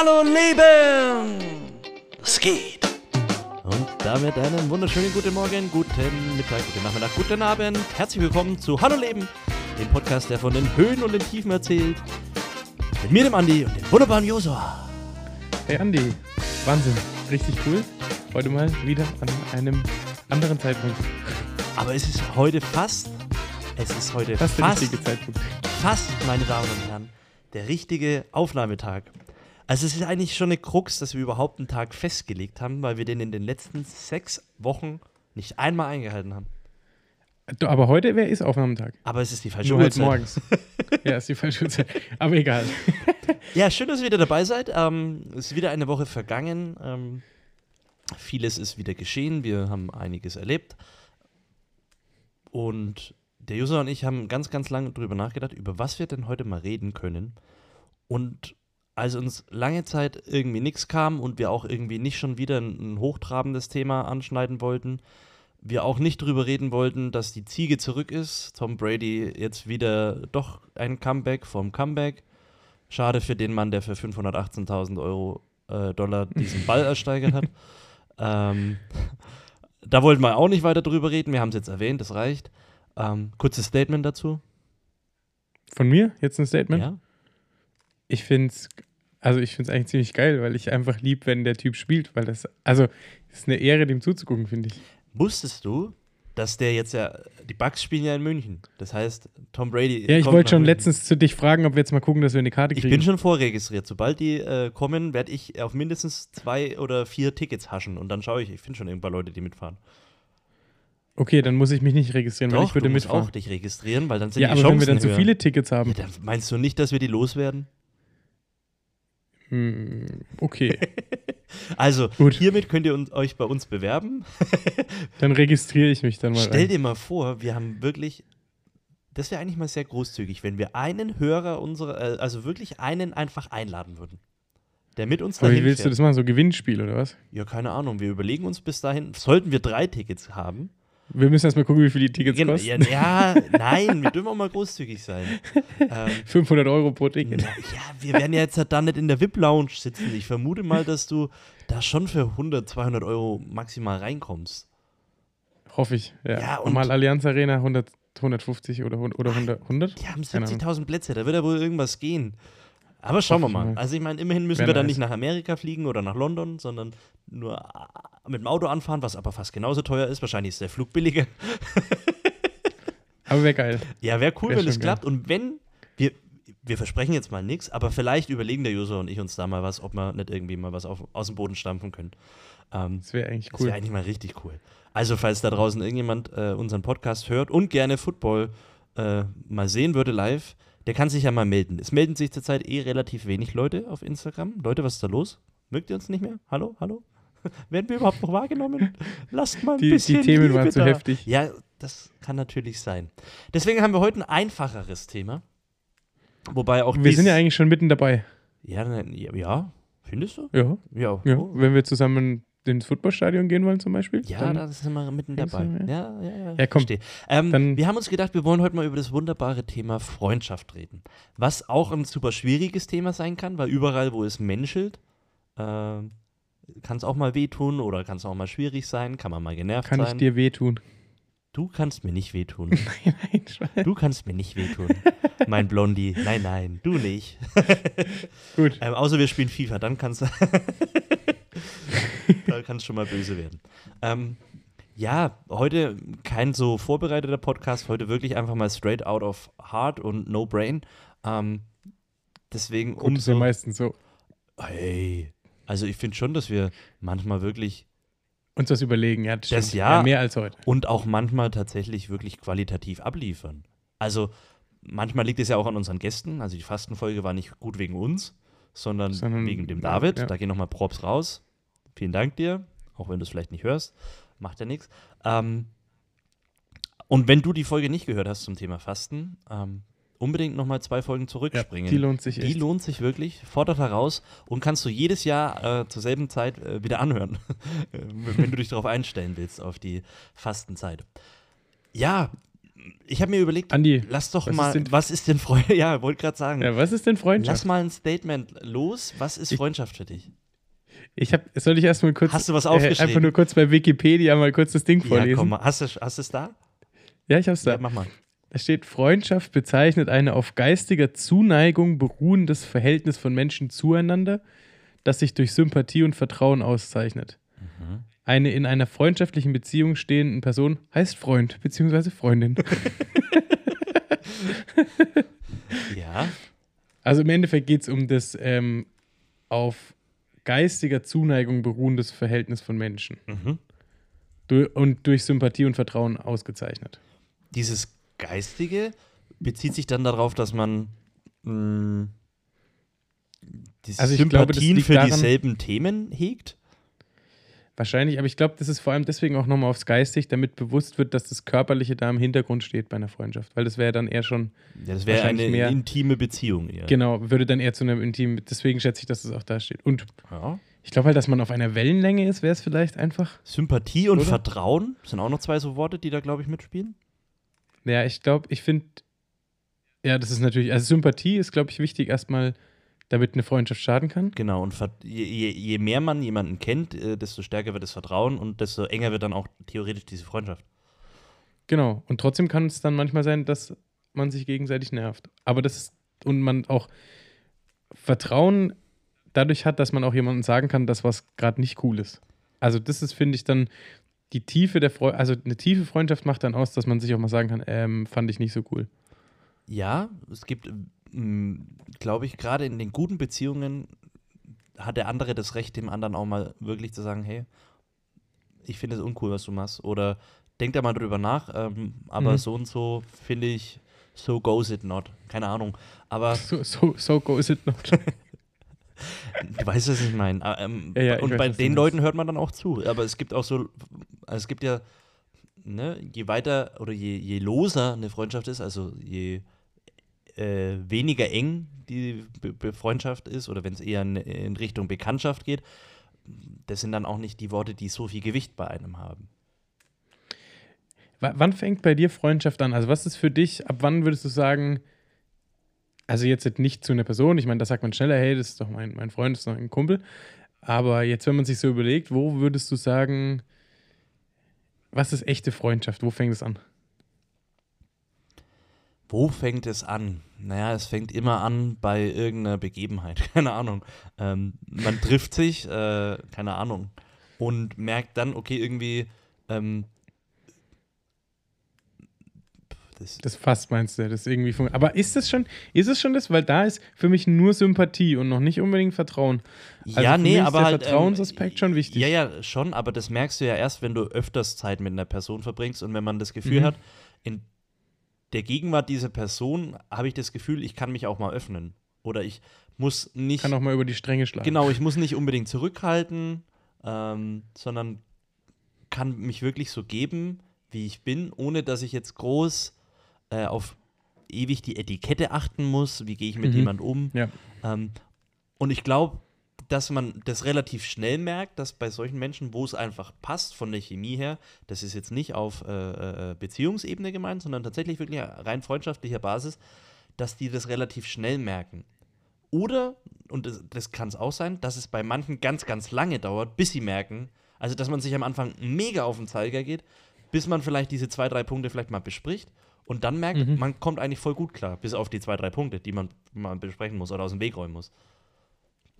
Hallo Leben! Es geht! Und damit einen wunderschönen guten Morgen, guten Mittag, guten Nachmittag, guten Abend. Herzlich willkommen zu Hallo Leben, dem Podcast, der von den Höhen und den Tiefen erzählt. Mit mir, dem Andi und dem wunderbaren Josua. Hey Andi, Wahnsinn, richtig cool. Heute mal wieder an einem anderen Zeitpunkt. Aber es ist heute fast, es ist heute fast, richtige Zeitpunkt. fast, meine Damen und Herren, der richtige Aufnahmetag. Also es ist eigentlich schon eine Krux, dass wir überhaupt einen Tag festgelegt haben, weil wir den in den letzten sechs Wochen nicht einmal eingehalten haben. Aber heute wäre ist Aufnahmetag. Aber es ist die falsche Nur Uhrzeit. morgens. ja, ist die falsche Uhrzeit. Aber egal. Ja, schön, dass ihr wieder dabei seid. Ähm, es ist wieder eine Woche vergangen. Ähm, vieles ist wieder geschehen. Wir haben einiges erlebt. Und der User und ich haben ganz, ganz lange drüber nachgedacht, über was wir denn heute mal reden können. Und als uns lange Zeit irgendwie nichts kam und wir auch irgendwie nicht schon wieder ein, ein hochtrabendes Thema anschneiden wollten, wir auch nicht drüber reden wollten, dass die Ziege zurück ist, Tom Brady jetzt wieder doch ein Comeback vom Comeback. Schade für den Mann, der für 518.000 Euro äh, Dollar diesen Ball ersteigert hat. ähm, da wollten wir auch nicht weiter drüber reden. Wir haben es jetzt erwähnt, das reicht. Ähm, kurzes Statement dazu. Von mir jetzt ein Statement. Ja? Ich finde es, also ich finde es eigentlich ziemlich geil, weil ich einfach lieb, wenn der Typ spielt, weil das, also es ist eine Ehre, dem zuzugucken, finde ich. Wusstest du, dass der jetzt ja, die Bucks spielen ja in München. Das heißt, Tom Brady. Ja, ich wollte schon München. letztens zu dich fragen, ob wir jetzt mal gucken, dass wir eine Karte Ich kriegen. bin schon vorregistriert. Sobald die äh, kommen, werde ich auf mindestens zwei oder vier Tickets haschen und dann schaue ich. Ich finde schon ein paar Leute, die mitfahren. okay, dann muss ich mich nicht registrieren, weil Doch, ich würde du musst mitfahren. auch dich registrieren, weil dann sind Ja, die aber Chancen wenn wir dann so höher. viele Tickets haben. Ja, dann meinst du nicht, dass wir die loswerden? Hm, okay, Also, Gut. hiermit könnt ihr uns, euch bei uns bewerben. dann registriere ich mich dann mal Stell rein. dir mal vor, wir haben wirklich, das wäre eigentlich mal sehr großzügig, wenn wir einen Hörer unserer, äh, also wirklich einen einfach einladen würden. Der mit uns Aber wie willst du fährt. das machen? So Gewinnspiel oder was? Ja, keine Ahnung. Wir überlegen uns bis dahin, sollten wir drei Tickets haben. Wir müssen erstmal gucken, wie viel die Tickets Gen- kosten. ja, ja, nein, wir dürfen auch mal großzügig sein. Ähm, 500 Euro pro Ticket. na, ja, wir werden ja jetzt halt da nicht in der VIP-Lounge sitzen. Ich vermute mal, dass du da schon für 100, 200 Euro maximal reinkommst. Hoffe ich. Ja. Ja, und- Normal Allianz Arena 100, 150 oder, oder 100. 100? Die haben Keine Ahnung. 70.000 Plätze, da wird ja wohl irgendwas gehen. Aber schauen wir mal. Also ich meine, immerhin müssen wir dann nicht nach Amerika fliegen oder nach London, sondern nur äh, mit dem Auto anfahren, was aber fast genauso teuer ist. Wahrscheinlich ist der Flug billiger. Aber wäre geil. Ja, wäre cool, Wär wenn es klappt. Und wenn, wir, wir versprechen jetzt mal nichts, aber vielleicht überlegen der User und ich uns da mal was, ob wir nicht irgendwie mal was auf, aus dem Boden stampfen können. Ähm, Das wäre eigentlich das cool. wäre eigentlich mal richtig cool. Also, falls da draußen irgendjemand äh, unseren Podcast hört und gerne Football äh, mal sehen würde live, der kann sich ja mal melden. Es melden sich zurzeit eh relativ wenig Leute auf Instagram. Leute, was ist da los? Mögt ihr uns nicht mehr? Hallo? Hallo? Werden wir überhaupt noch wahrgenommen? Lasst mal ein Die- die bisschen Themen Liebe waren zu da. heftig. Ja, das kann natürlich sein. Deswegen haben wir heute ein einfacheres Thema. Wobei auch Wir sind ja eigentlich schon mitten dabei. Ja, ja, findest du? Ja. Ja. ja. Wenn wir zusammen ins Footballstadion gehen wollen zum Beispiel. Ja, dann, da sind wir mitten dabei. du, Ja, ja, ja. Ja, komm. Ähm, wir haben uns gedacht, wir wollen heute mal über das wunderbare Thema Freundschaft reden. Was auch ein super schwieriges Thema sein kann, weil überall, wo es menschelt, äh, kann es auch mal wehtun oder kann es auch mal schwierig sein, kann man mal genervt kann ich sein. dir wehtun. du kannst mir nicht wehtun. Nein, nein, Schwein. Du kannst mir nicht wehtun. mein Blondie. Nein, nein, du nicht. Gut. Ähm, außer wir spielen FIFA, dann kannst du. Da kann es schon mal böse werden. Ähm, ja, heute kein so vorbereiteter Podcast, heute wirklich einfach mal straight out of heart und no brain. Ähm, deswegen Gut, ist ja umso. meistens so. Hey. Also ich finde schon, dass wir manchmal wirklich Uns das überlegen, ja, das, Das stimmt. ja. mehr als heute. und auch manchmal tatsächlich wirklich qualitativ abliefern. Also manchmal liegt es ja auch an unseren Gästen. Also die Fastenfolge war nicht gut wegen uns, sondern, Sondern- wegen dem ja, David. ja. Da gehen nochmal Props raus. Vielen Dank dir, auch wenn du es vielleicht nicht hörst. Macht ja nichts. Ähm, und wenn du die Folge nicht gehört hast zum Thema Fasten, ähm, unbedingt nochmal zwei Folgen Ja, zurückspringen. die lohnt sich Die echt. lohnt sich wirklich, fordert heraus und kannst du jedes Jahr äh, zur selben Zeit äh, wieder anhören, äh, wenn du dich darauf einstellen willst, auf die Fastenzeit. Ja, Ich habe mir überlegt, Andi, lass doch was mal, ist denn- was ist denn Freundschaft? Ja, wollte gerade sagen. ja, was ist denn Lass Freundschaft? mal ein Statement los. Was ist Ich- Freundschaft für dich? Ich habe, soll ich erstmal kurz, Hast du was äh, aufgeschrieben? einfach nur kurz bei Wikipedia mal kurz das Ding Ja, vorlesen? komm. Hast du hast du es da? Ja, ich hab's da. Ja, mach mal. Da steht, Freundschaft bezeichnet eine auf geistiger Zuneigung beruhendes Verhältnis von Menschen zueinander, das sich durch Sympathie und Vertrauen auszeichnet. Mhm. Eine in einer freundschaftlichen Beziehung stehende Person heißt Freund bzw. Freundin. Ja. Also im Endeffekt geht es um das ähm, auf geistiger Zuneigung beruhendes Verhältnis von Menschen. Mhm. Du und durch Sympathie und Vertrauen ausgezeichnet. Dieses Geistige bezieht sich dann darauf, dass man mh, die Also glaube, Sympathien liegt für daran- dieselben Themen hegt. Wahrscheinlich, aber ich glaube, das ist vor allem deswegen auch nochmal aufs Geistig, damit bewusst wird, dass das Körperliche da im Hintergrund steht bei einer Freundschaft. Weil das wäre dann eher schon, Ja, das wäre eine mehr- intime Beziehung eher. genau, würde dann eher zu einem intimen, deswegen schätze ich, dass es auch da steht. Und Ja. ich glaube halt, dass man auf einer Wellenlänge ist, wäre es vielleicht einfach. Sympathie und Oder? Vertrauen sind auch noch zwei so Worte, die da, glaube ich, mitspielen. Ja, ich glaube, ich finde, ja, das ist natürlich, also Sympathie ist, glaube ich, wichtig erstmal, damit eine Freundschaft schaden kann. Genau, und je, je mehr man jemanden kennt, äh, desto stärker wird das Vertrauen und desto enger wird dann auch theoretisch diese Freundschaft. Genau. Und trotzdem kann es dann manchmal sein, dass man sich gegenseitig nervt. Aber das ist, und man auch Vertrauen dadurch hat, dass man auch jemandem sagen kann, dass was gerade nicht cool ist. Also, das ist, finde ich, dann die Tiefe der Freundschaft, also eine tiefe Freundschaft macht dann aus, dass man sich auch mal sagen kann, ähm, fand ich nicht so cool. Ja, es gibt, glaube ich, gerade in den guten Beziehungen hat der andere das Recht, dem anderen auch mal wirklich zu sagen, hey, ich finde es uncool, was du machst. Oder denk da mal drüber nach, ähm, aber Mhm. so und so finde ich, so goes it not. Keine Ahnung. Aber So, so, so goes it not. du weißt, was ich meine. Ah, Ähm, Ja, ja, und weiß, bei den. Leuten hört man dann auch zu. Aber es gibt auch so, also es gibt ja, ne, je weiter oder je, je loser eine Freundschaft ist, also je äh, weniger eng die Be Freundschaft ist oder wenn es eher in, in Richtung Bekanntschaft geht, das sind dann auch nicht die Worte, die so viel Gewicht bei einem haben. W wann fängt bei dir Freundschaft an? Also, was ist für dich, ab wann würdest du sagen, also jetzt nicht zu einer Person, ich meine, da sagt man schneller, hey, das ist doch mein, mein Freund, das ist doch ein Kumpel. Aber jetzt, wenn man sich so überlegt, wo würdest du sagen, was ist echte Freundschaft? Wo fängt es an? Wo fängt es an? Naja, es fängt immer an bei irgendeiner Begebenheit. Keine Ahnung. Ähm, man trifft sich, äh, keine Ahnung, und merkt dann, okay, irgendwie, ähm, das, Das fast meinst du, das irgendwie fun- Aber ist das schon, ist es schon das? Weil da ist für mich nur Sympathie und noch nicht unbedingt Vertrauen. Also ja, nee, aber der halt, Vertrauensaspekt schon wichtig. Ja, ja, schon, aber das merkst du ja erst, wenn du öfters Zeit mit einer Person verbringst und wenn man das Gefühl Mhm. hat, in der Gegenwart dieser Person habe ich das Gefühl, ich kann mich auch mal öffnen. Oder ich muss nicht. Kann auch mal über die Stränge schlagen. Genau, ich muss nicht unbedingt zurückhalten, ähm, sondern kann mich wirklich so geben, wie ich bin, ohne dass ich jetzt groß äh, auf ewig die Etikette achten muss. Wie gehe ich mit Mhm. jemand um? Ja. Ähm, und ich glaube, dass man das relativ schnell merkt, dass bei solchen Menschen, wo es einfach passt von der Chemie her, das ist jetzt nicht auf äh, äh, Beziehungsebene gemeint, sondern tatsächlich wirklich rein freundschaftlicher Basis, dass die das relativ schnell merken. Oder, und das, das kann es auch sein, dass es bei manchen ganz, ganz lange dauert, bis sie merken, also dass man sich am Anfang mega auf den Zeiger geht, bis man vielleicht diese zwei, drei Punkte vielleicht mal bespricht und dann merkt, Mhm. man kommt eigentlich voll gut klar, bis auf die zwei, drei Punkte, die man mal besprechen muss oder aus dem Weg räumen muss.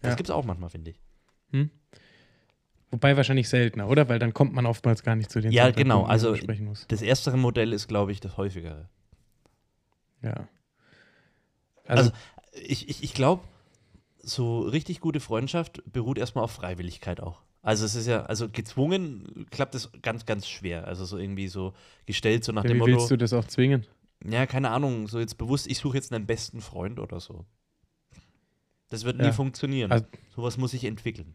Das Ja. gibt es auch manchmal, finde ich. Wobei wahrscheinlich seltener, oder? Weil dann kommt man oftmals gar nicht zu den Ja, genau, also- man besprechen muss. Das erstere Modell ist, glaube ich, das häufigere. Ja. Also, Also, Ich, ich, ich glaube, so richtig gute Freundschaft beruht erstmal auf Freiwilligkeit auch. Also es ist ja, also gezwungen klappt es ganz, ganz schwer. Also so irgendwie so gestellt, so nach ja, dem wie Motto, willst du das auch zwingen? ja, keine Ahnung, so jetzt bewusst, ich suche jetzt einen besten Freund oder so. Das wird Ja. nie funktionieren. Also- Sowas muss sich entwickeln.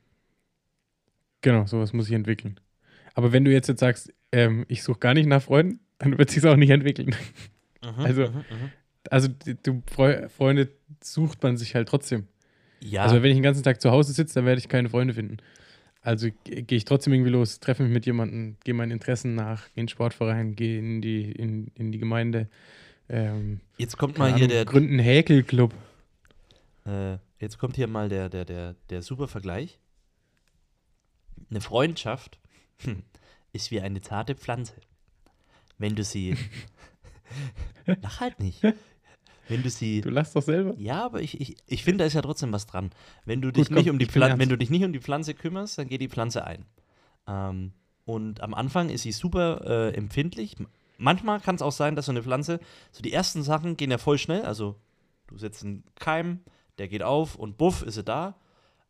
Genau, sowas muss ich entwickeln. Aber wenn du jetzt, jetzt sagst, ähm, ich suche gar nicht nach Freunden, dann wird sich auch nicht entwickeln. Also- mhm, mhm. Also du Freu Freunde sucht man sich halt trotzdem. ja, Also wenn ich den ganzen Tag zu Hause sitze, dann werde ich keine Freunde finden. Also gehe ich trotzdem irgendwie los, treffe mich mit jemandem, gehe meinen Interessen nach, gehe in den Sportverein, gehe in die, in, in die Gemeinde. Ähm, jetzt kommt mal hier der. Gründen Häkelclub. Äh, jetzt kommt hier mal der, der, der, der super Vergleich. Eine Freundschaft ist wie eine zarte Pflanze. Wenn du sie. Lach halt nicht. Wenn du sie. Du lachst doch selber. Ja, aber ich, ich, ich finde, da ist ja trotzdem was dran. Wenn du, dich Gut, nicht um die Pflanze, wenn du dich nicht um die Pflanze kümmerst, dann geht die Pflanze ein. Ähm, und am Anfang ist sie super äh, empfindlich. Manchmal kann es auch sein, dass so eine Pflanze, so die ersten Sachen gehen ja voll schnell. Also du setzt einen Keim, der geht auf und buff, ist sie da.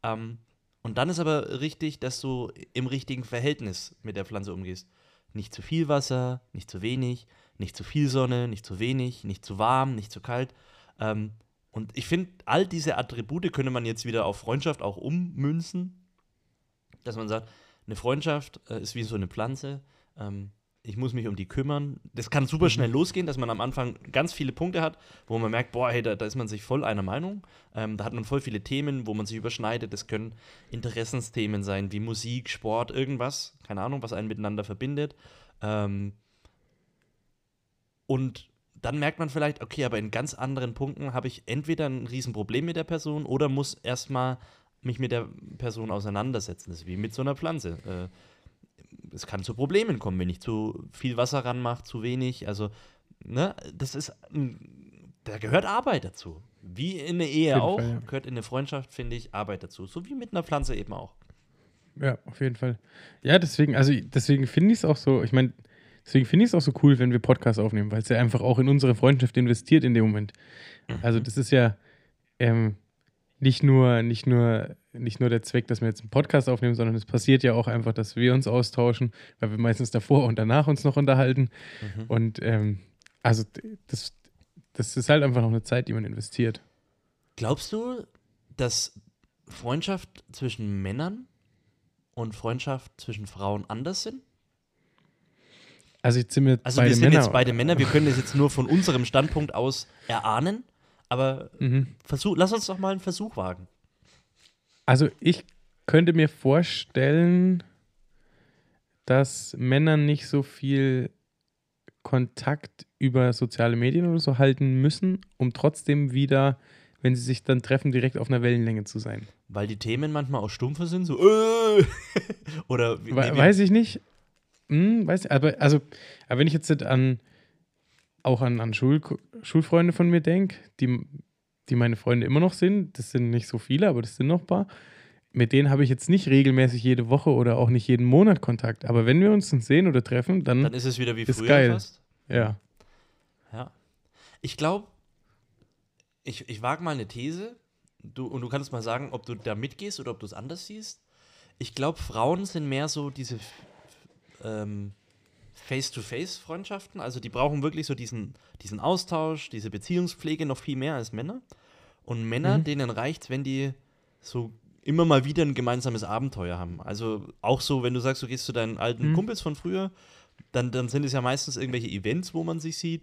Ähm, und dann ist aber richtig, dass du im richtigen Verhältnis mit der Pflanze umgehst. Nicht zu viel Wasser, nicht zu wenig, nicht zu viel Sonne, nicht zu wenig, nicht zu warm, nicht zu kalt. Ähm, und ich finde, all diese Attribute könnte man jetzt wieder auf Freundschaft auch ummünzen. Dass man sagt, eine Freundschaft äh, ist wie so eine Pflanze. Ähm, ich muss mich um die kümmern. Das kann super schnell mhm. losgehen, dass man am Anfang ganz viele Punkte hat, wo man merkt, boah, hey, da, da ist man sich voll einer Meinung. Ähm, da hat man voll viele Themen, wo man sich überschneidet. Das können Interessensthemen sein, wie Musik, Sport, irgendwas. Keine Ahnung, was einen miteinander verbindet. Ähm, und dann merkt man vielleicht, okay, aber in ganz anderen Punkten habe ich entweder ein Riesenproblem mit der Person oder muss erstmal mich mit der Person auseinandersetzen. Das ist wie mit so einer Pflanze. Äh, es kann zu Problemen kommen, wenn ich zu viel Wasser ranmache, zu wenig. Also, ne, das ist, da gehört Arbeit dazu. Wie in einer Ehe auch, Fall, ja. gehört in eine Freundschaft, finde ich, Arbeit dazu. So wie mit einer Pflanze eben auch. Ja, auf jeden Fall. Ja, deswegen, also deswegen finde ich es auch so, ich meine, Deswegen finde ich es auch so cool, wenn wir Podcasts aufnehmen, weil es ja einfach auch in unsere Freundschaft investiert in dem Moment. Also das ist ja ähm, nicht, nur, nicht, nur, nicht nur der Zweck, dass wir jetzt einen Podcast aufnehmen, sondern es passiert ja auch einfach, dass wir uns austauschen, weil wir meistens davor und danach uns noch unterhalten. Mhm. Und ähm, also das, das ist halt einfach noch eine Zeit, die man investiert. Glaubst du, dass Freundschaft zwischen Männern und Freundschaft zwischen Frauen anders sind? Also jetzt sind wir also beide wir sind Männer. jetzt beide Männer. Wir können das jetzt nur von unserem Standpunkt aus erahnen. Aber mhm. versuch, lass uns doch mal einen Versuch wagen. Also ich könnte mir vorstellen, dass Männer nicht so viel Kontakt über soziale Medien oder so halten müssen, um trotzdem wieder, wenn sie sich dann treffen, direkt auf einer Wellenlänge zu sein. Weil die Themen manchmal auch stumpfer sind, so äh, oder wie, We Weiß ich nicht. Hm, weiß nicht, aber also, aber wenn ich jetzt an auch an, an Schul Schulfreunde von mir denke, die, die meine Freunde immer noch sind, das sind nicht so viele, aber das sind noch ein paar. Mit denen habe ich jetzt nicht regelmäßig jede Woche oder auch nicht jeden Monat Kontakt. Aber wenn wir uns dann sehen oder treffen, dann, dann ist es wieder wie ist früher geil. fast. Ja. Ja. Ich glaube, ich, ich wage mal eine These. Du, und du kannst mal sagen, ob du da mitgehst oder ob du es anders siehst. Ich glaube, Frauen sind mehr so diese ähm, Face-to-Face-Freundschaften. Also die brauchen wirklich so diesen, diesen Austausch, diese Beziehungspflege noch viel mehr als Männer. Und Männer, mhm. denen reicht wenn die so immer mal wieder ein gemeinsames Abenteuer haben. Also auch so, wenn du sagst, du gehst zu deinen alten mhm. Kumpels von früher, dann, dann sind es ja meistens irgendwelche Events, wo man sich sieht.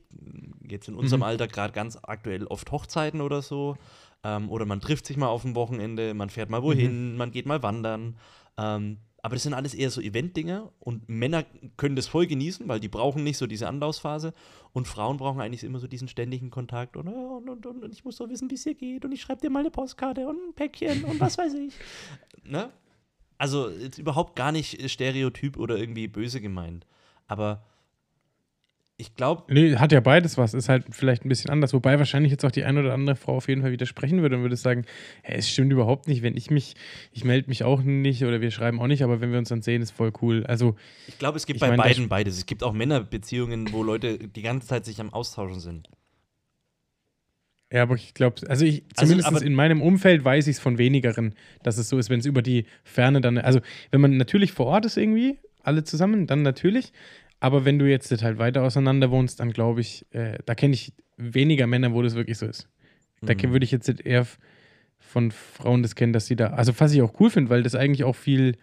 Jetzt in unserem mhm. Alter gerade ganz aktuell oft Hochzeiten oder so. Ähm, oder man trifft sich mal auf dem Wochenende, man fährt mal wohin, mhm. man geht mal wandern. Ähm, aber das sind alles eher so Event-Dinger und Männer können das voll genießen, weil die brauchen nicht so diese Anlaufphase und Frauen brauchen eigentlich immer so diesen ständigen Kontakt und, und, und, und ich muss so wissen, wie es dir geht und ich schreibe dir mal eine Postkarte und ein Päckchen und was weiß ich. Ne? Also überhaupt gar nicht stereotyp oder irgendwie böse gemeint. Aber ich glaube. Nee, hat ja beides was. Ist halt vielleicht ein bisschen anders. Wobei wahrscheinlich jetzt auch die eine oder andere Frau auf jeden Fall widersprechen würde und würde sagen: hey, es stimmt überhaupt nicht. Wenn ich mich, ich melde mich auch nicht oder wir schreiben auch nicht, aber wenn wir uns dann sehen, ist voll cool. Also. Ich glaube, es gibt bei mein, beiden beides. Es gibt auch Männerbeziehungen, wo Leute die ganze Zeit sich am Austauschen sind. Ja, aber ich glaube, also ich, also, zumindest also, in meinem Umfeld weiß ich es von wenigeren, dass es so ist, wenn es über die Ferne dann, also wenn man natürlich vor Ort ist irgendwie, alle zusammen, dann natürlich, aber wenn du jetzt halt weiter auseinander wohnst, dann glaube ich, äh, da kenne ich weniger Männer, wo das wirklich so ist. Da mhm. würde ich jetzt eher von Frauen das kennen, dass sie da, also was ich auch cool finde, weil das eigentlich auch viel,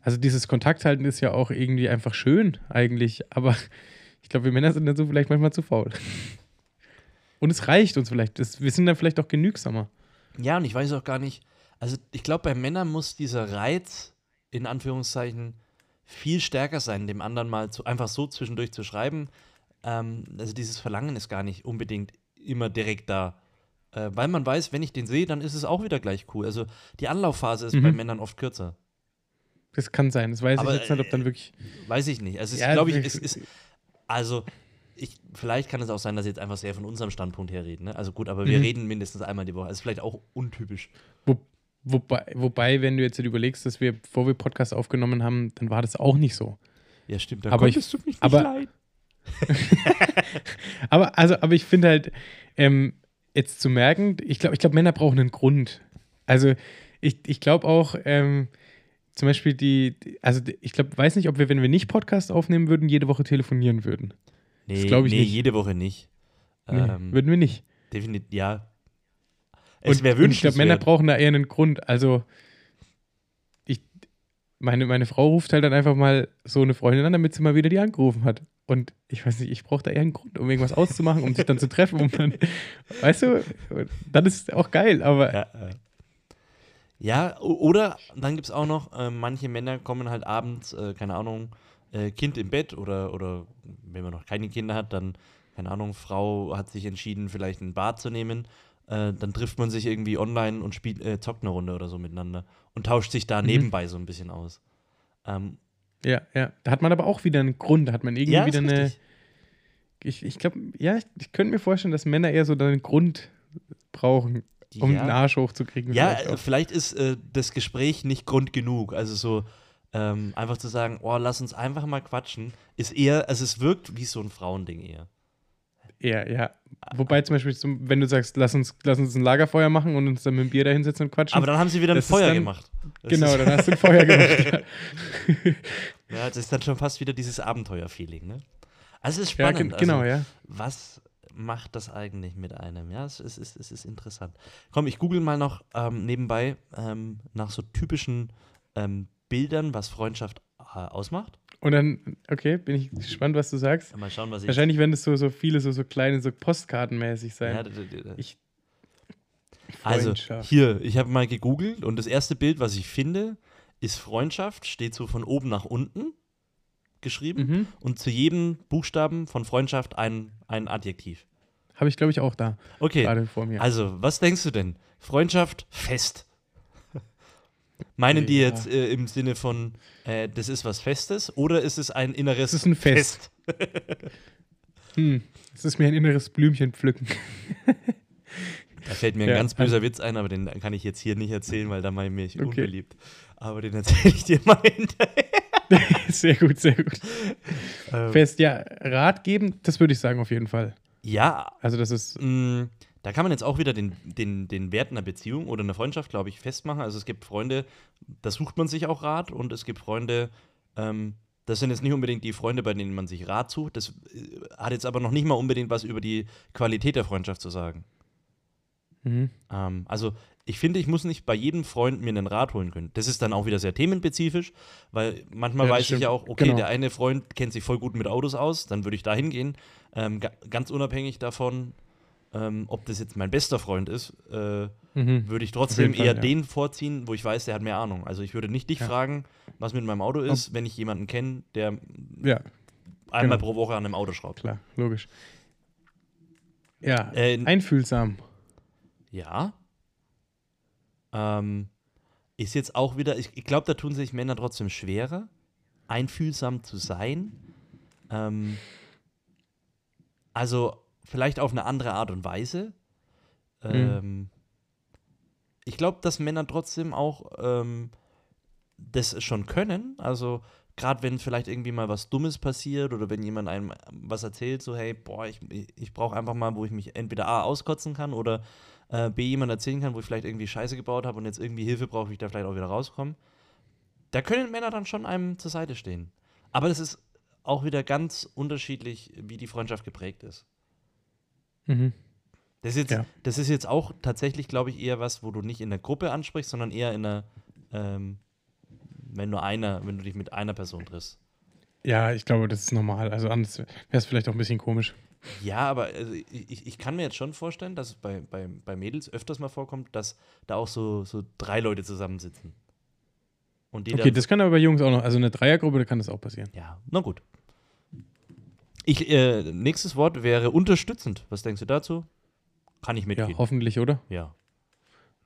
also dieses Kontakthalten ist ja auch irgendwie einfach schön eigentlich, aber ich glaube, wir Männer sind so vielleicht manchmal zu faul. Und es reicht uns vielleicht, das, wir sind dann vielleicht auch genügsamer. Ja, und ich weiß auch gar nicht, also ich glaube, bei Männern muss dieser Reiz in Anführungszeichen viel stärker sein, dem anderen mal zu, einfach so zwischendurch zu schreiben. Ähm, also dieses Verlangen ist gar nicht unbedingt immer direkt da. Äh, weil man weiß, wenn ich den sehe, dann ist es auch wieder gleich cool. Also die Anlaufphase ist Mhm. bei Männern oft kürzer. Das kann sein. Das weiß Aber, ich jetzt nicht, ob dann wirklich. Weiß ich nicht. Also es Ja, glaube ich, es ist, also ich, vielleicht kann es auch sein, dass ich jetzt einfach sehr von unserem Standpunkt her reden. Ne? Also gut, aber wir Mhm. reden mindestens einmal die Woche. Also vielleicht auch untypisch. Wo, wobei, wobei, wenn du jetzt überlegst, dass wir, bevor wir Podcast aufgenommen haben, dann war das auch nicht so. Ja, stimmt. Da Aber ich- konntest du mich nicht aber- leiden. Aber, also, aber ich finde halt, ähm, jetzt zu merken, ich glaube, ich glaub, Männer brauchen einen Grund. Also, ich, ich glaube auch, ähm, zum Beispiel die, also ich glaube, weiß nicht, ob wir, wenn wir nicht Podcast aufnehmen würden, jede Woche telefonieren würden. Nee, glaub ich nee nicht. jede Woche nicht. Nee, Ähm, würden wir nicht. definitiv, ja. Es Und- wäre und Ich glaube, Männer brauchen da eher einen Grund. Also, ich, meine, meine Frau ruft halt dann einfach mal so eine Freundin an, damit sie mal wieder die angerufen hat. Und ich weiß nicht, ich brauche da eher einen Grund, um irgendwas auszumachen, um sich dann zu treffen, um dann, weißt du, dann ist es auch geil, aber Ja, äh. ja oder dann gibt es auch noch, äh, manche Männer kommen halt abends, äh, keine Ahnung, äh, Kind im Bett oder, oder wenn man noch keine Kinder hat, dann, keine Ahnung, Frau hat sich entschieden, vielleicht ein Bad zu nehmen. Äh, dann trifft man sich irgendwie online und spielt, äh, zockt eine Runde oder so miteinander und tauscht sich da Mhm. nebenbei so ein bisschen aus. Ähm, ja, ja. Da hat man aber auch wieder einen Grund, da hat man irgendwie ja, wieder eine, richtig. ich, ich glaube, ja, ich, ich könnte mir vorstellen, dass Männer eher so einen Grund brauchen, um Ja. den Arsch hochzukriegen. Ja, vielleicht äh, vielleicht ist äh, das Gespräch nicht Grund genug. Also so ähm, einfach zu sagen, oh, lass uns einfach mal quatschen, ist eher, also es wirkt wie so ein Frauending eher. Ja, ja. Wobei zum Beispiel, wenn du sagst, lass uns, lass uns ein Lagerfeuer machen und uns dann mit dem Bier da hinsetzen und quatschen. Aber dann haben sie wieder ein Feuer dann- gemacht. Das genau, dann hast du ein Feuer gemacht. Ja, ja, das ist dann schon fast wieder dieses Abenteuer-Feeling, ne? Also es ist ja spannend. gen- genau, also, ja. Was macht das eigentlich mit einem? Ja, es ist, es ist, es ist interessant. Komm, ich google mal noch ähm, nebenbei ähm, nach so typischen ähm, Bildern, was Freundschaft äh, ausmacht. Und dann, okay, bin ich gespannt, was du sagst. Mal schauen, was ich. Wahrscheinlich werden es so, so viele, so, so kleine, so Postkartenmäßig sein. Ja, d- d- d- ich, Also hier, ich habe mal gegoogelt und das erste Bild, was ich finde, ist Freundschaft, steht so von oben nach unten geschrieben Mhm. und zu jedem Buchstaben von Freundschaft ein, ein Adjektiv. Habe ich, glaube ich, auch da, Okay, gerade vor mir. also was denkst du denn? Freundschaft fest. Meinen die Ja. jetzt äh, im Sinne von, äh, das ist was Festes oder ist es ein inneres Es ist ein Fest. Hm, es ist mir ein inneres Blümchen pflücken. Da fällt mir ein Ja, ganz böser Witz ein, aber den kann ich jetzt hier nicht erzählen, weil da mache ich mich Okay. unbeliebt. Aber den erzähle ich dir mal hinterher. sehr gut, sehr gut. Ähm, Fest, ja, Rat geben, das würde ich sagen auf jeden Fall. Ja, Also das ist, mh, da kann man jetzt auch wieder den, den, den Wert einer Beziehung oder einer Freundschaft, glaube ich, festmachen. Also es gibt Freunde, da sucht man sich auch Rat und es gibt Freunde, ähm, das sind jetzt nicht unbedingt die Freunde, bei denen man sich Rat sucht. Das äh, hat jetzt aber noch nicht mal unbedingt was über die Qualität der Freundschaft zu sagen. mhm. Ähm, also ich finde, ich muss nicht bei jedem Freund mir einen Rat holen können. Das ist dann auch wieder sehr themenspezifisch, weil manchmal Ja, weiß ich stimmt. ja auch, okay, Genau. der eine Freund kennt sich voll gut mit Autos aus, dann würde ich da hingehen. Ähm, ga ganz unabhängig davon, ähm, ob das jetzt mein bester Freund ist, äh, Mhm. würde ich trotzdem Fall, eher ja. den vorziehen, wo ich weiß, der hat mehr Ahnung. Also ich würde nicht dich Ja. fragen, was mit meinem Auto ist, wenn ich jemanden kenne, der ja, einmal genau. pro Woche an einem Auto schraubt. klar, logisch. Ja, Äh, einfühlsam. Ja. Ähm, ist jetzt auch wieder, ich, ich glaube, da tun sich Männer trotzdem schwerer, einfühlsam zu sein. Ähm, also vielleicht auf eine andere Art und Weise. Ähm, Ich glaube, dass Männer trotzdem auch ähm, das schon können. Also gerade wenn vielleicht irgendwie mal was Dummes passiert oder wenn jemand einem was erzählt, so hey, boah, ich, ich brauche einfach mal, wo ich mich entweder A auskotzen kann oder äh, B jemand erzählen kann, wo ich vielleicht irgendwie Scheiße gebaut habe und jetzt irgendwie Hilfe brauche, wie ich da vielleicht auch wieder rauskomme. Da können Männer dann schon einem zur Seite stehen. Aber das ist auch wieder ganz unterschiedlich, wie die Freundschaft geprägt ist. Mhm. Das ist jetzt, Ja. das ist jetzt auch tatsächlich, glaube ich, eher was, wo du nicht in der Gruppe ansprichst, sondern eher in einer, ähm, wenn nur einer, wenn du dich mit einer Person triffst. Ja, ich glaube, das ist normal. Also anders wäre es vielleicht auch ein bisschen komisch. Ja, aber also ich, ich- kann mir jetzt schon vorstellen, dass es bei, bei, bei Mädels öfters mal vorkommt, dass da auch so, so drei Leute zusammensitzen. Okay, das kann aber bei Jungs auch noch. Also eine Dreiergruppe, da kann das auch passieren. ja, na gut. Ich, äh, nächstes Wort wäre unterstützend. Was denkst du dazu? Kann ich Ja, mitgehen. hoffentlich, oder? Ja.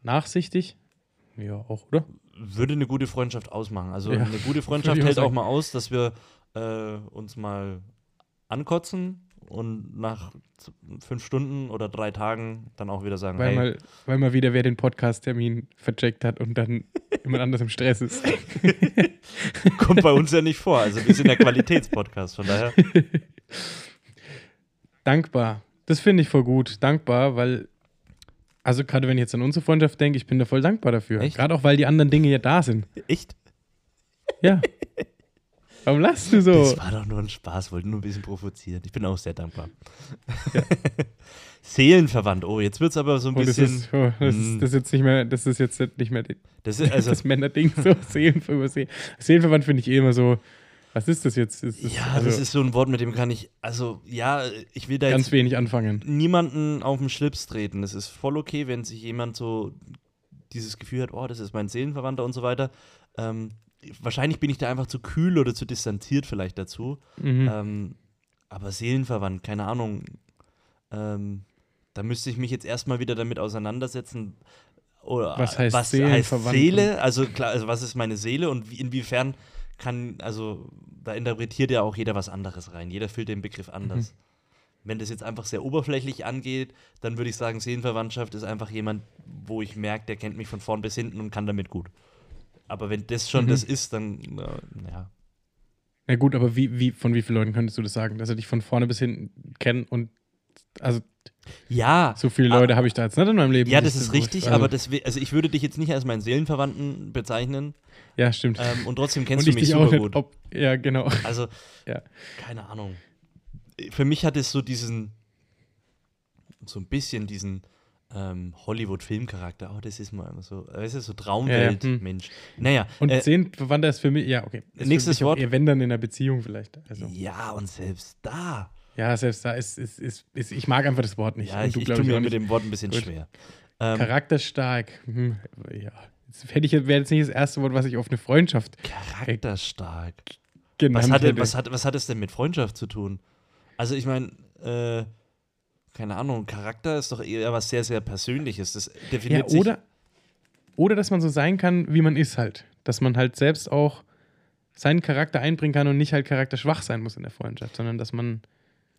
Nachsichtig? Ja, auch, oder? Würde eine gute Freundschaft ausmachen. Also Ja, eine gute Freundschaft hält auch mal aus, dass wir äh, uns mal ankotzen und nach fünf Stunden oder drei Tagen dann auch wieder sagen, Weil, hey, mal, weil mal wieder wer den Podcast-Termin vercheckt hat und dann jemand anders im Stress ist. kommt bei uns ja nicht vor. Also wir sind der Qualitätspodcast, von daher. Dankbar. Das finde ich voll gut. Dankbar, weil, also gerade wenn ich jetzt an unsere Freundschaft denke, ich bin da voll dankbar dafür. Gerade auch, weil die anderen Dinge ja da sind. Echt? Ja. Warum lachst du so? Das war doch nur ein Spaß, wollte nur ein bisschen provozieren. Ich bin auch sehr dankbar. Seelenverwandt. Oh, jetzt wird es aber so ein das bisschen. ist, oh, das, Mm. ist, das ist jetzt nicht mehr, das ist jetzt nicht mehr die- Das ist, also, das Männerding, so Seelenver See Seelenverwandt finde ich eh immer so, was ist das jetzt? Ist das, ja, also das ist so ein Wort, mit dem kann ich. Also, ja, ich will da ganz jetzt wenig anfangen. niemanden auf den Schlips treten. Es ist voll okay, wenn sich jemand so dieses Gefühl hat, oh, das ist mein Seelenverwandter und so weiter. Ähm, wahrscheinlich bin ich da einfach zu kühl oder zu distanziert vielleicht dazu. Mhm. Ähm, aber seelenverwandt, keine Ahnung. Ähm, da müsste ich mich jetzt erstmal wieder damit auseinandersetzen. Oder, Was heißt was heißt seelenverwandt? Seele? Also klar, also was ist meine Seele und wie, inwiefern kann, also da interpretiert ja auch jeder was anderes rein. Jeder füllt den Begriff anders. Wenn das jetzt einfach sehr oberflächlich angeht, dann würde ich sagen, Seelenverwandtschaft ist einfach jemand, wo ich merke, der kennt mich von vorn bis hinten und kann damit gut. Aber wenn das schon Mhm. das ist, dann, äh, ja. Na gut, aber wie, wie, von wie vielen Leuten könntest du das sagen, dass er dich von vorne bis hinten kennen und also Ja, so viele Ah. Leute habe ich da jetzt nicht in meinem Leben. Ja, das ist richtig, also, aber das, also ich würde dich jetzt nicht als meinen Seelenverwandten bezeichnen Ja, stimmt. ähm, und trotzdem kennst und du ich mich auch super nicht, gut. ob, ja, genau. Also, Ja. keine Ahnung. Für mich hat es so diesen, so ein bisschen diesen ähm, Hollywood-Filmcharakter. Oh, das ist mal immer so, das ist so Traumwelt, Ja, ja, hm. Mensch. Naja, Und äh, Seelenverwandter ist für mich, ja, okay. Ist Nächstes auch Wort. Eher wenn dann in einer Beziehung vielleicht. Also, ja, und selbst da. Ja, selbst da ist, ist, ist, ist, ich mag einfach das Wort nicht. Ja, ich, du, ich glaub tue mir mit dem Wort ein bisschen Gut. schwer. Ähm, Charakterstark, hm, ja. Jetzt hätte ich, wäre jetzt nicht das erste Wort, was ich auf eine Freundschaft charakterstark. genannt Was hat, denn, hätte. was, hat, was hat es denn mit Freundschaft zu tun? Also ich meine, äh, keine Ahnung, Charakter ist doch eher was sehr, sehr Persönliches. Das ja, definiert sich. oder, oder dass man so sein kann, wie man ist halt. Dass man halt selbst auch seinen Charakter einbringen kann und nicht halt charakterschwach sein muss in der Freundschaft, sondern dass man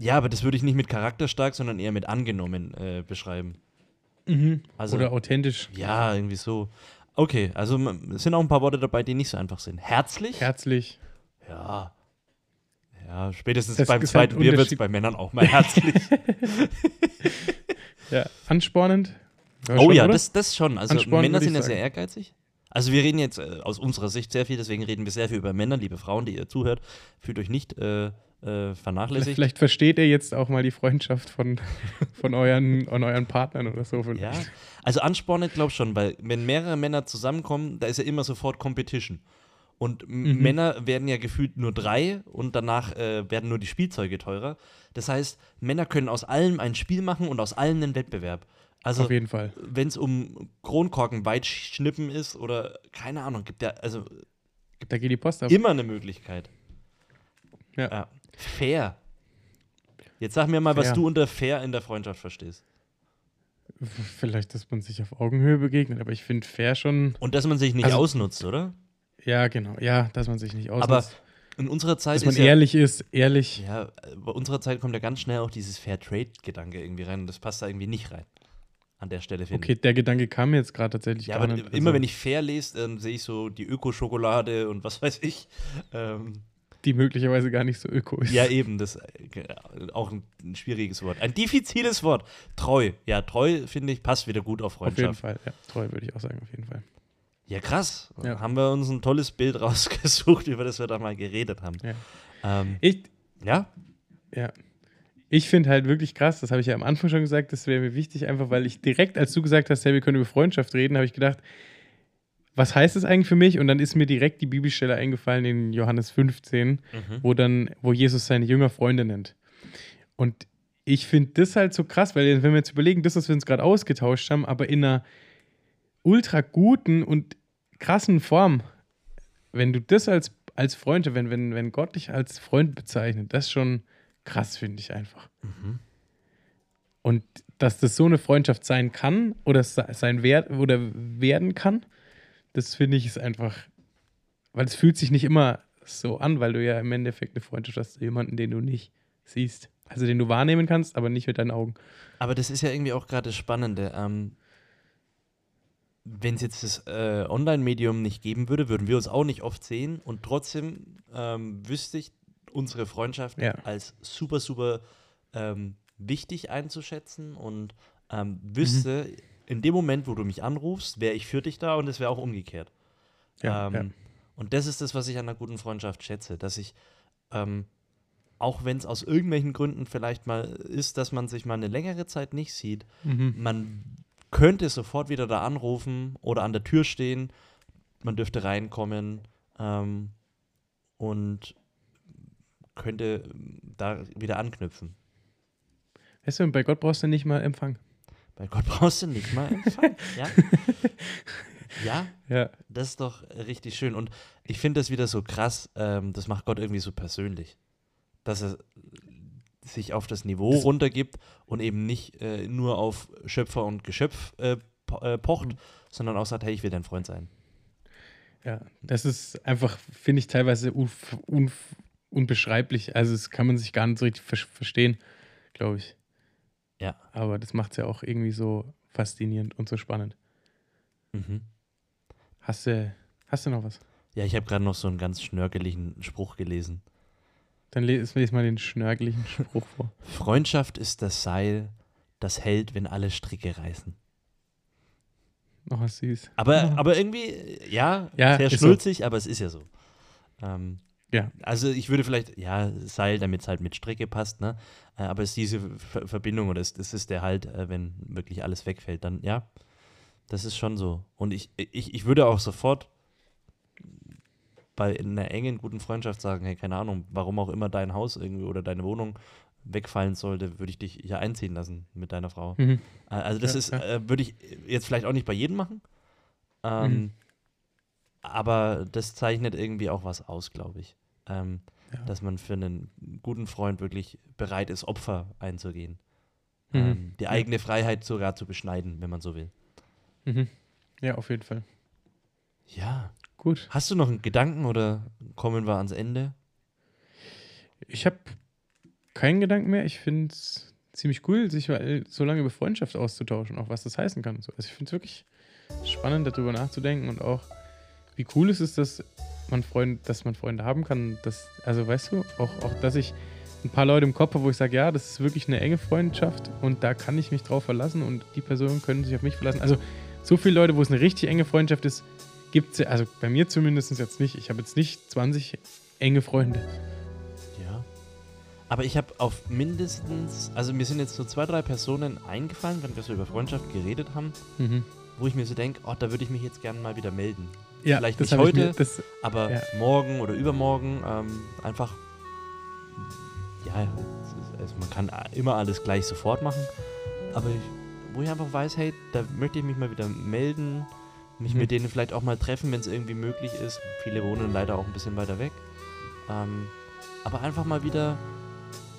Ja, aber das würde ich nicht mit charakterstark, sondern eher mit angenommen äh, beschreiben. Also, oder authentisch, ja, irgendwie so. Okay, also es sind auch ein paar Worte dabei, die nicht so einfach sind. Herzlich? herzlich. ja. Ja, spätestens Das beim ist halt zweiten Bier wird es bei Männern auch mal herzlich. Ja, anspornend. Ja, oh schon, ja, oder? das, das schon. Also Männer sind ja sehr ehrgeizig. Also wir reden jetzt äh, aus unserer Sicht sehr viel, deswegen reden wir sehr viel über Männer, liebe Frauen, die ihr zuhört. Fühlt euch nicht äh, äh, vernachlässigt. vielleicht versteht ihr jetzt auch mal die Freundschaft von, von, euren, von euren Partnern oder so. Vielleicht. Ja, also anspornen glaube ich schon, weil wenn mehrere Männer zusammenkommen, da ist ja immer sofort Competition. Und Mhm. Männer werden ja gefühlt nur drei und danach äh, werden nur die Spielzeuge teurer. Das heißt, Männer können aus allem ein Spiel machen und aus allem einen Wettbewerb. Also Auf jeden Fall. wenn es um Kronkorken weit schnippen ist oder keine Ahnung, gibt ja also Da geht die Post ab. immer eine Möglichkeit. Ja. Fair. Jetzt sag mir mal, was Fair. du unter fair in der Freundschaft verstehst. Vielleicht, dass man sich auf Augenhöhe begegnet, aber ich finde fair schon. Und dass man sich nicht Also- ausnutzt, oder? Ja, genau. Ja, dass man sich nicht Aber ausnutzt. in unserer Zeit dass man ist ja, ehrlich ist, ehrlich. ja, bei unserer Zeit kommt ja ganz schnell auch dieses Fair Trade-Gedanke irgendwie rein. Und das passt da irgendwie nicht rein. An der Stelle finde Okay, der Gedanke kam mir jetzt gerade tatsächlich ich. Ja, aber nicht. immer Also, wenn ich fair lese, dann sehe ich so die Ökoschokolade und was weiß ich. Ähm, Die möglicherweise gar nicht so öko ist. ja, eben, das äh, auch ein, ein schwieriges Wort. Ein diffiziles Wort. Treu. Ja, treu, finde ich, passt wieder gut auf Auf jeden Freundschaft. Fall. Ja, treu würde ich auch sagen, auf jeden Fall. Ja, krass. Ja. Haben wir uns ein tolles Bild rausgesucht, über das wir da mal geredet haben. Ja. Ähm, Ich, ja? ja. Ich finde halt wirklich krass, das habe ich ja am Anfang schon gesagt, das wäre mir wichtig, einfach weil ich direkt, als du gesagt hast, hey, wir können über Freundschaft reden, habe ich gedacht, was heißt das eigentlich für mich? Und dann ist mir direkt die Bibelstelle eingefallen in Johannes 15, Mhm. wo dann, wo Jesus seine Jünger Freunde nennt. Und ich finde das halt so krass, weil wenn wir jetzt überlegen, das, was wir uns gerade ausgetauscht haben, aber in einer ultra guten und krassen Form, wenn du das als, als Freund, wenn, wenn, wenn Gott dich als Freund bezeichnet, das schon krass, finde ich einfach. Mhm. Und dass das so eine Freundschaft sein kann oder sein Wert oder werden kann, das finde ich ist einfach, weil es fühlt sich nicht immer so an, weil du ja im Endeffekt eine Freundschaft hast zu jemanden, den du nicht siehst. Also den du wahrnehmen kannst, aber nicht mit deinen Augen. Aber das ist ja irgendwie auch gerade das Spannende. Ähm, Wenn es jetzt das äh, Online-Medium nicht geben würde, würden wir uns auch nicht oft sehen und trotzdem ähm, wüsste ich unsere Freundschaft Ja. als super, super ähm, wichtig einzuschätzen und ähm, wüsste, in dem Moment, wo du mich anrufst, wäre ich für dich da und es wäre auch umgekehrt. Ja, ähm, ja. Und das ist das, was ich an einer guten Freundschaft schätze, dass ich, ähm, auch wenn es aus irgendwelchen Gründen vielleicht mal ist, dass man sich mal eine längere Zeit nicht sieht, Mhm. man könnte sofort wieder da anrufen oder an der Tür stehen, man dürfte reinkommen ähm, und könnte ähm, da wieder anknüpfen. Weißt du, bei Gott brauchst du nicht mal Empfang. Bei Gott brauchst du nicht mal Empfang. ja? ja, Ja. das ist doch richtig schön. Und ich finde das wieder so krass, ähm, das macht Gott irgendwie so persönlich. Dass er sich auf das Niveau Das- runtergibt und eben nicht äh, nur auf Schöpfer und Geschöpf äh, po äh, pocht, Mhm. sondern auch sagt, hey, ich will dein Freund sein. Ja, das ist einfach, finde ich, teilweise unf unf unbeschreiblich. Also, das kann man sich gar nicht so richtig ver verstehen, glaube ich. Ja. Aber das macht es ja auch irgendwie so faszinierend und so spannend. Mhm. Hast du, hast du noch was? Ja, ich habe gerade noch so einen ganz schnörkeligen Spruch gelesen. Dann les, les mal den schnörkeligen Spruch vor. Freundschaft ist das Seil, das hält, wenn alle Stricke reißen. Oh, süß. Aber, aber irgendwie, ja, Ja, sehr ist so. schnulzig, aber es ist ja so. Ähm, Ja. Also ich würde vielleicht, ja, Seil, damit es halt mit Stricke passt, ne? Äh, aber es ist diese Ver Verbindung oder es, das ist der Halt, äh, wenn wirklich alles wegfällt, dann ja, das ist schon so. Und ich, ich, ich würde auch sofort bei einer engen, guten Freundschaft sagen, hey, keine Ahnung, warum auch immer dein Haus irgendwie oder deine Wohnung wegfallen sollte, würde ich dich hier einziehen lassen mit deiner Frau. Mhm. Äh, Also das Ja, ist, ja. würde ich jetzt vielleicht auch nicht bei jedem machen. Ähm, Mhm. Aber das zeichnet irgendwie auch was aus, glaube ich. Ähm, Ja. Dass man für einen guten Freund wirklich bereit ist, Opfer einzugehen. Mhm. Ähm, die Ja. eigene Freiheit sogar zu beschneiden, wenn man so will. Mhm. Ja, auf jeden Fall. Ja. Gut. Hast du noch einen Gedanken oder kommen wir ans Ende? Ich habe keinen Gedanken mehr. Ich finde es ziemlich cool, sich mal so lange über Freundschaft auszutauschen, auch was das heißen kann. So, Also ich finde es wirklich spannend, darüber nachzudenken und auch, wie cool es ist, dass man Freund, dass man Freunde haben kann. Dass, also weißt du, auch, auch, dass ich ein paar Leute im Kopf habe, wo ich sage, ja, das ist wirklich eine enge Freundschaft und da kann ich mich drauf verlassen und die Personen können sich auf mich verlassen. Also so viele Leute, wo es eine richtig enge Freundschaft ist, gibt es ja, also bei mir zumindest jetzt nicht. Ich habe jetzt nicht 20 enge Freunde. Ja. Aber ich habe auf mindestens, also mir sind jetzt so zwei, drei Personen eingefallen, wenn wir so über Freundschaft geredet haben, Mhm. wo ich mir so denke, oh, da würde ich mich jetzt gerne mal wieder melden. Ja, Vielleicht nicht heute, Mir, das, Aber Ja. morgen oder übermorgen ähm, einfach, ja, also man kann immer alles gleich sofort machen, aber ich, wo ich einfach weiß, hey, da möchte ich mich mal wieder melden, mich Mhm. mit denen vielleicht auch mal treffen, wenn es irgendwie möglich ist. Viele wohnen leider auch ein bisschen weiter weg. Ähm, aber einfach mal wieder,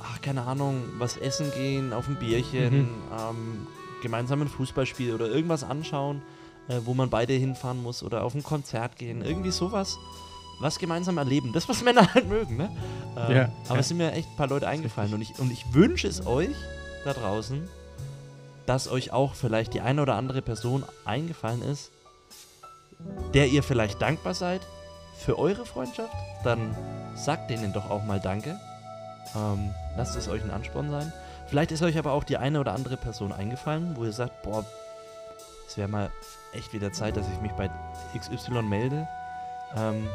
ach, keine Ahnung, was essen gehen, auf ein Bierchen, Mhm. ähm, gemeinsam ein Fußballspiel oder irgendwas anschauen, äh, wo man beide hinfahren muss oder auf ein Konzert gehen. Irgendwie sowas, was gemeinsam erleben. Das, was Männer halt mögen, ne? Ähm, Ja, aber ja. es sind mir echt ein paar Leute eingefallen und ich, und ich wünsche es euch da draußen, dass euch auch vielleicht die eine oder andere Person eingefallen ist, der ihr vielleicht dankbar seid für eure Freundschaft, dann sagt denen doch auch mal Danke. Ähm, lasst es euch ein Ansporn sein. Vielleicht ist euch aber auch die eine oder andere Person eingefallen, wo ihr sagt, boah, es wäre mal echt wieder Zeit, dass ich mich bei XY melde. Ähm,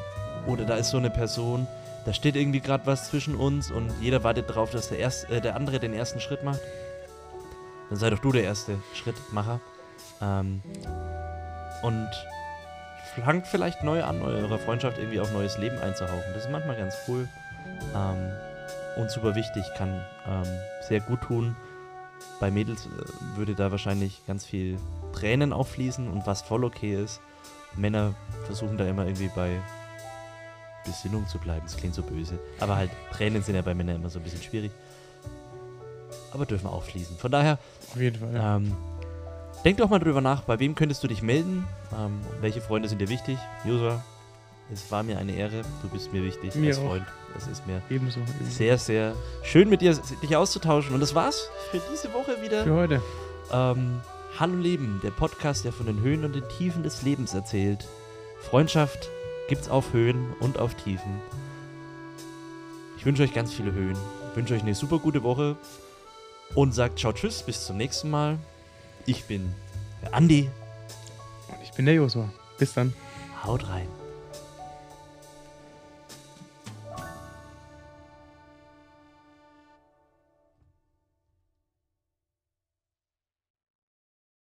oder da ist so eine Person, da steht irgendwie gerade was zwischen uns und jeder wartet darauf, dass der, erst, äh, der andere den ersten Schritt macht. Dann sei doch du der erste Schrittmacher. Ähm, und fangt vielleicht neu an, eurer Freundschaft irgendwie auch neues Leben einzuhauchen. Das ist manchmal ganz cool ähm, und super wichtig, kann ähm, sehr gut tun. Bei Mädels äh, würde da wahrscheinlich ganz viel Tränen auffließen und was voll okay ist. Männer versuchen da immer irgendwie bei Besinnung zu bleiben. Das klingt so böse. Aber halt, Tränen sind ja bei Männern immer so ein bisschen schwierig. Aber dürfen auch fließen. Von daher, Auf jeden Fall. Ja. ähm, denk doch mal drüber nach, bei wem könntest du dich melden? Ähm, welche Freunde sind dir wichtig? Josua, es war mir eine Ehre. Du bist mir wichtig Mir als auch. Freund. Das ist mir ebenso. ebenso. sehr, sehr schön mit dir dich auszutauschen. Und das war's für diese Woche wieder. Für heute. Ähm, Hallo Leben, der Podcast, der von den Höhen und den Tiefen des Lebens erzählt. Freundschaft gibt's auf Höhen und auf Tiefen. Ich wünsche euch ganz viele Höhen, wünsche euch eine super gute Woche und sagt ciao tschüss, bis zum nächsten Mal. Ich bin der Andi. Und ich bin der Josua. Bis dann. Haut rein.